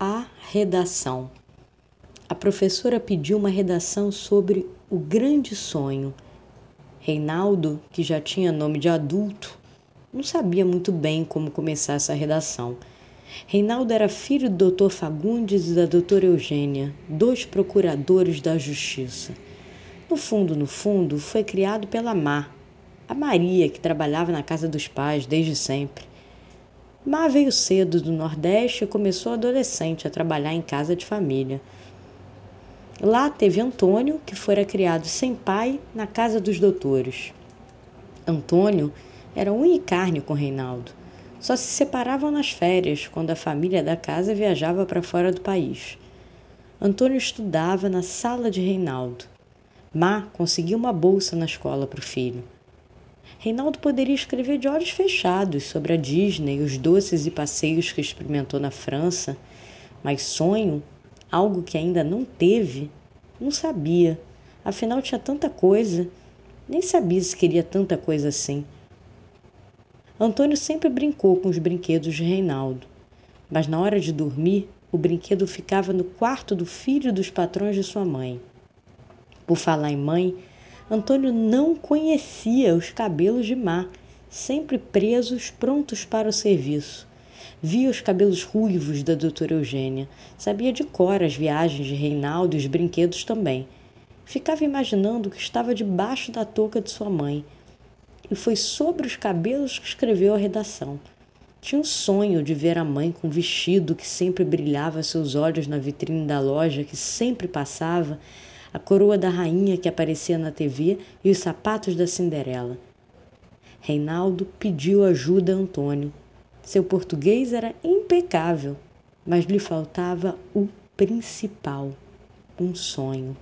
A redação. A professora pediu uma redação sobre o grande sonho. Reinaldo, que já tinha nome de adulto, não sabia muito bem como começar essa redação. Reinaldo era filho do Dr. Fagundes e da doutora Eugênia, dois procuradores da Justiça. No fundo, no fundo, foi criado pela Má, a Maria, que trabalhava na casa dos pais desde sempre. Má veio cedo do Nordeste e começou adolescente a trabalhar em casa de família. Lá teve Antônio, que fora criado sem pai na casa dos doutores. Antônio era unha e carne com Reinaldo. Só se separavam nas férias, quando a família da casa viajava para fora do país. Antônio estudava na sala de Reinaldo. Má conseguiu uma bolsa na escola para o filho. Reinaldo poderia escrever de olhos fechados sobre a Disney, os doces e passeios que experimentou na França, mas sonho, algo que ainda não teve, não sabia. Afinal, tinha tanta coisa, nem sabia se queria tanta coisa assim. Antônio sempre brincou com os brinquedos de Reinaldo, mas na hora de dormir, o brinquedo ficava no quarto do filho dos patrões de sua mãe. Por falar em mãe, Antônio não conhecia os cabelos de Má, sempre presos, prontos para o serviço. Via os cabelos ruivos da doutora Eugênia, sabia de cor as viagens de Reinaldo e os brinquedos também. Ficava imaginando que estava debaixo da touca de sua mãe. E foi sobre os cabelos que escreveu a redação. Tinha um sonho de ver a mãe com um vestido que sempre brilhava seus olhos na vitrine da loja que sempre passava a coroa da rainha que aparecia na TV e os sapatos da Cinderela. Reinaldo pediu ajuda a Antônio. Seu português era impecável, mas lhe faltava o principal: um sonho.